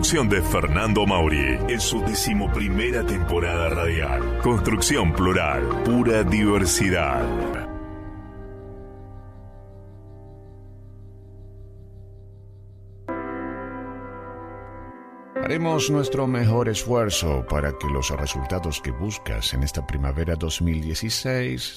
Conducción de Fernando Mauri, en su decimoprimera temporada radial. Construcción Plural, pura diversidad. Haremos nuestro mejor esfuerzo para que los resultados que buscas en esta primavera 2016